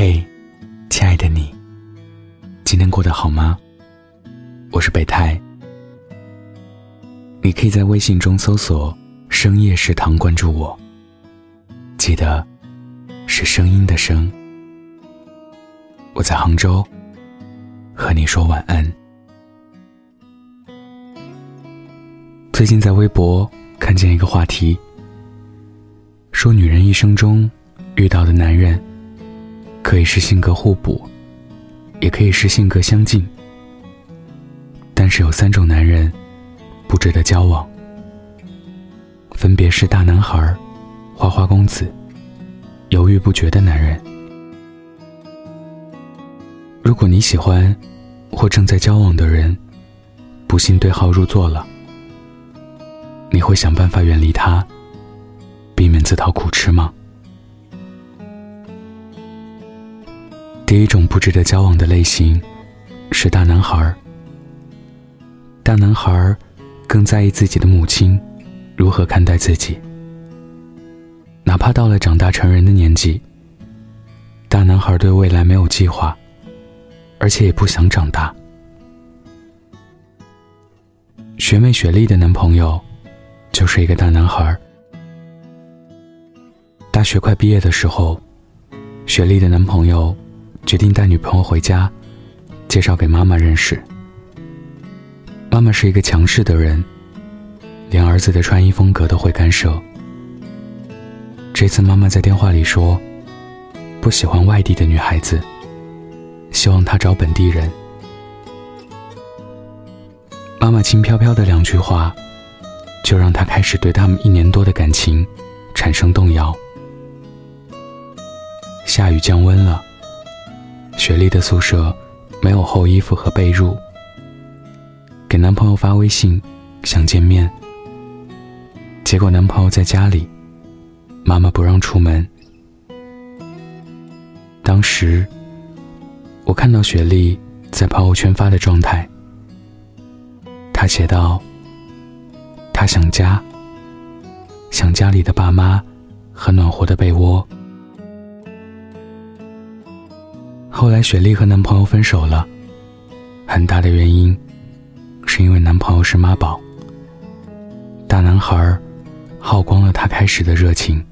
嘿，亲爱的你，今天过得好吗？我是北太，你可以在微信中搜索“深夜食堂”关注我，记得是声音的声。我在杭州，和你说晚安。最近在微博看见一个话题，说女人一生中遇到的男人。可以是性格互补，也可以是性格相近。但是有三种男人不值得交往，分别是大男孩、花花公子、犹豫不决的男人。如果你喜欢或正在交往的人不幸对号入座了，你会想办法远离他，避免自讨苦吃吗？第一种不值得交往的类型，是大男孩儿。大男孩儿更在意自己的母亲如何看待自己，哪怕到了长大成人的年纪，大男孩对未来没有计划，而且也不想长大。学妹雪莉的男朋友就是一个大男孩儿。大学快毕业的时候，雪莉的男朋友。决定带女朋友回家，介绍给妈妈认识。妈妈是一个强势的人，连儿子的穿衣风格都会干涉。这次妈妈在电话里说，不喜欢外地的女孩子，希望他找本地人。妈妈轻飘飘的两句话，就让他开始对他们一年多的感情产生动摇。下雨降温了。雪莉的宿舍没有厚衣服和被褥，给男朋友发微信想见面，结果男朋友在家里，妈妈不让出门。当时我看到雪莉在朋友圈发的状态，她写道：“她想家，想家里的爸妈和暖和的被窝。”后来，雪莉和男朋友分手了。很大的原因，是因为男朋友是妈宝。大男孩耗光了她开始的热情。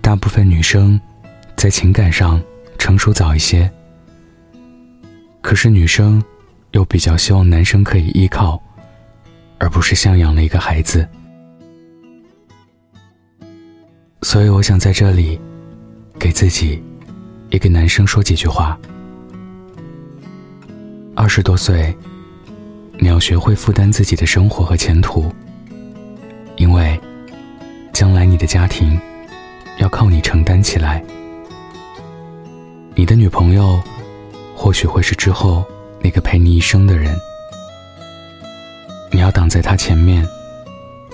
大部分女生在情感上成熟早一些，可是女生又比较希望男生可以依靠，而不是像养了一个孩子。所以，我想在这里。给自己，也给男生说几句话。二十多岁，你要学会负担自己的生活和前途，因为将来你的家庭要靠你承担起来。你的女朋友或许会是之后那个陪你一生的人，你要挡在她前面，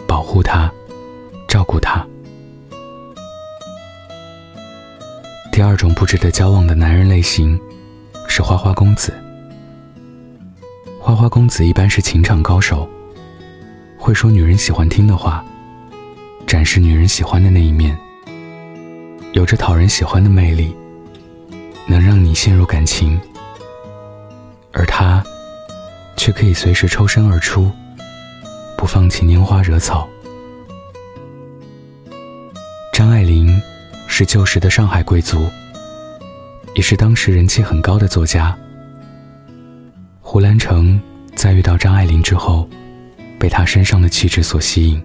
保护她，照顾她。第二种不值得交往的男人类型，是花花公子。花花公子一般是情场高手，会说女人喜欢听的话，展示女人喜欢的那一面，有着讨人喜欢的魅力，能让你陷入感情。而他，却可以随时抽身而出，不放弃拈花惹草。是旧时的上海贵族，也是当时人气很高的作家。胡兰成在遇到张爱玲之后，被她身上的气质所吸引。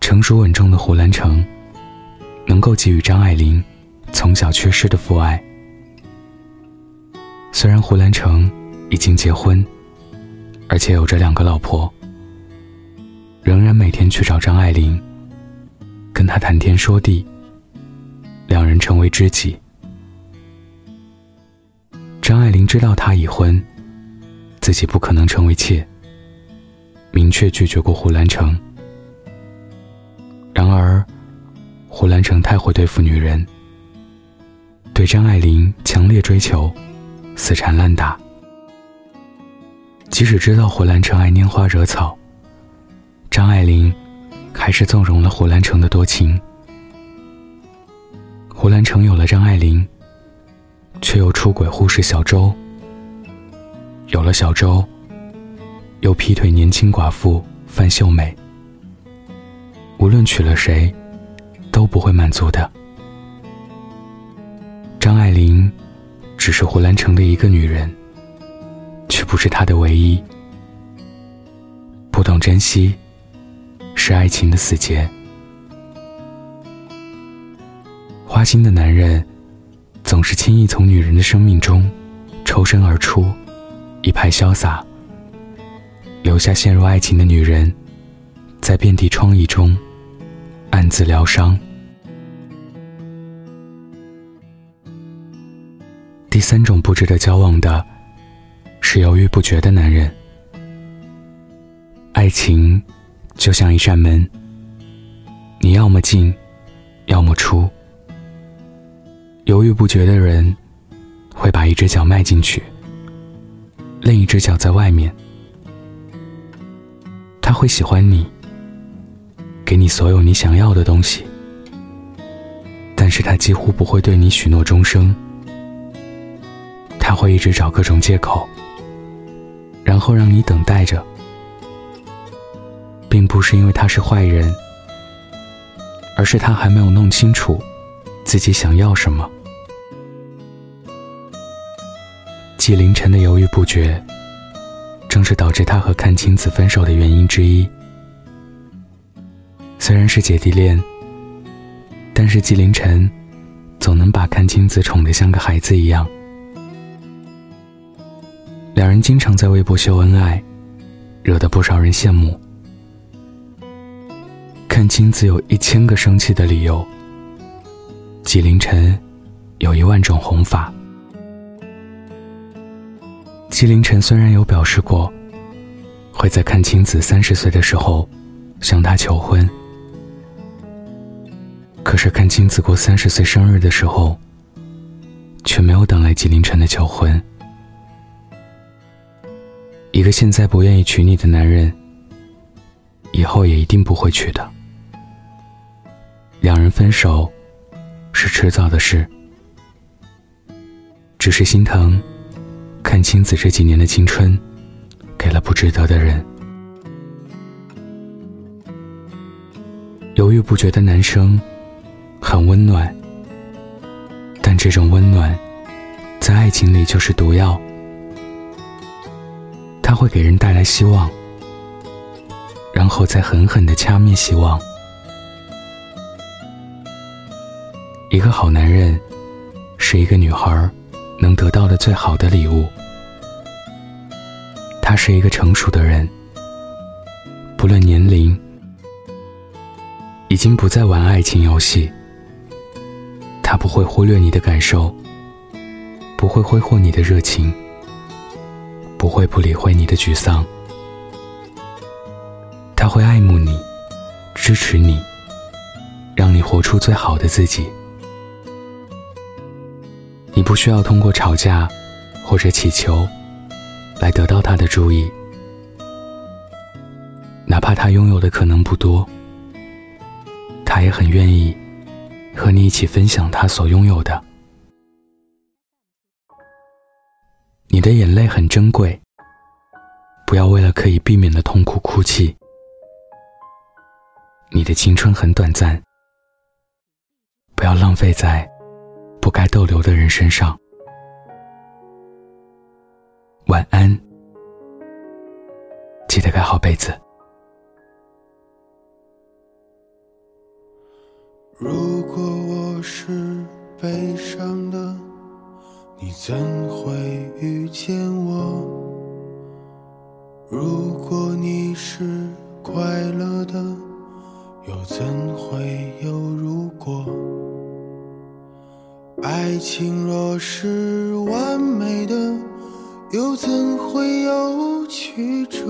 成熟稳重的胡兰成，能够给予张爱玲从小缺失的父爱。虽然胡兰成已经结婚，而且有着两个老婆，仍然每天去找张爱玲。跟他谈天说地，两人成为知己。张爱玲知道他已婚，自己不可能成为妾，明确拒绝过胡兰成。然而，胡兰成太会对付女人，对张爱玲强烈追求，死缠烂打。即使知道胡兰成爱拈花惹草，张爱玲。还是纵容了胡兰成的多情，胡兰成有了张爱玲，却又出轨护士小周；有了小周，又劈腿年轻寡妇范秀美。无论娶了谁，都不会满足的。张爱玲只是胡兰成的一个女人，却不是他的唯一。不懂珍惜，是爱情的死结。花心的男人，总是轻易从女人的生命中抽身而出，一派潇洒，留下陷入爱情的女人，在遍地疮痍中。暗自疗伤。第三种不值得交往的，是犹豫不决的男人。爱情就像一扇门，你要么进，要么出。犹豫不决的人，会把一只脚迈进去，另一只脚在外面。他会喜欢你。给你所有你想要的东西，但是他几乎不会对你许诺终生。他会一直找各种借口，然后让你等待着，并不是因为他是坏人，而是他还没有弄清楚自己想要什么。纪凌尘的犹豫不决，正是导致他和阚清子分手的原因之一。虽然是姐弟恋，但是纪凌尘总能把阚清子宠得像个孩子一样。两人经常在微博秀恩爱，惹得不少人羡慕。看清子有一千个生气的理由，纪凌尘有一万种哄法。纪凌尘虽然有表示过，会在看清子三十岁的时候向她求婚。可是，看清子过三十岁生日的时候，却没有等来纪凌尘的求婚。一个现在不愿意娶你的男人，以后也一定不会娶的。两人分手，是迟早的事。只是心疼，看清子这几年的青春，给了不值得的人。犹豫不决的男生。很温暖，但这种温暖，在爱情里就是毒药。他会给人带来希望，然后再狠狠的掐灭希望。一个好男人，是一个女孩能得到的最好的礼物。他是一个成熟的人，不论年龄，已经不再玩爱情游戏。他不会忽略你的感受，不会挥霍你的热情，不会不理会你的沮丧。他会爱慕你，支持你，让你活出最好的自己。你不需要通过吵架或者乞求来得到他的注意，哪怕他拥有的可能不多，他也很愿意。和你一起分享他所拥有的。你的眼泪很珍贵，不要为了可以避免的痛苦哭泣。你的青春很短暂，不要浪费在不该逗留的人身上。晚安，记得盖好被子。如果我是悲伤的，你怎会遇见我？如果你是快乐的，又怎会有如果？爱情若是完美的，又怎会有曲折？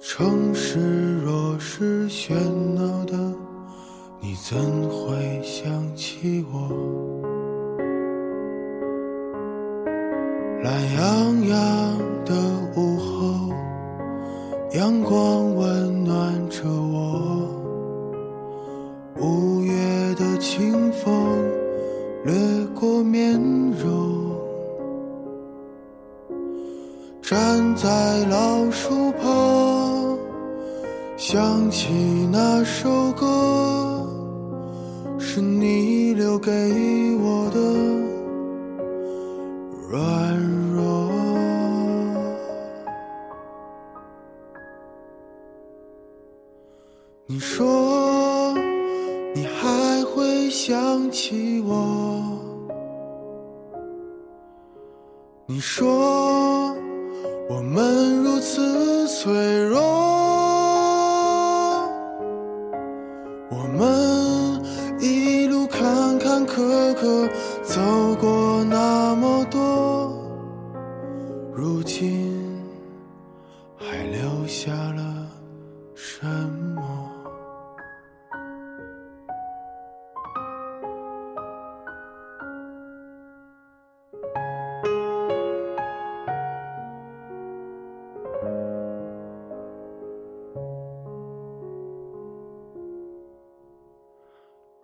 城市若是喧闹的。你怎会想起我？懒洋洋的午后，阳光温暖着我。五月的。清风掠过面容，站在老树旁，想起那首歌，是你留给想起我？你说我们如此脆弱，我们一路坎坎坷坷走过那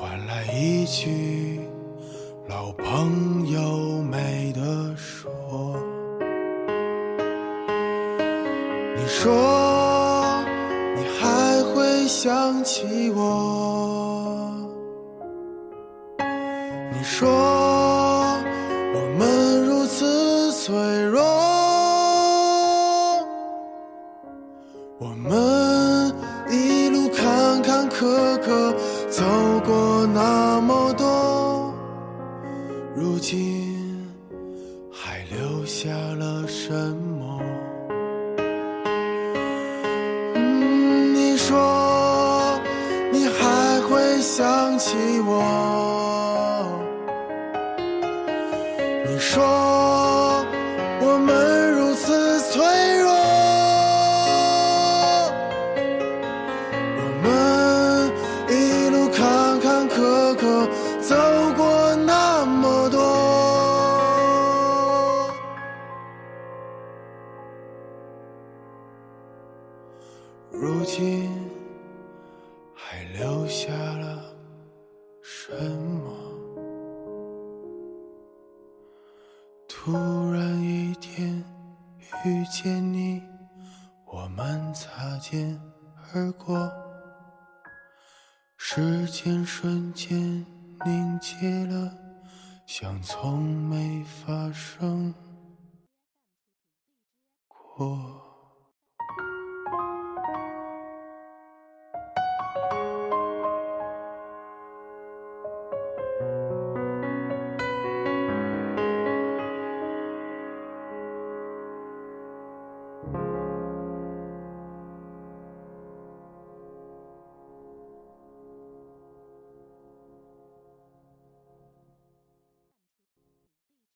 换来一句老朋友没得说。你说你还会想起我？你说我？们如此脆弱，我？们说我们如此脆弱，我们一路坎坎坷坷走过那么多。如今还留下了 Oh.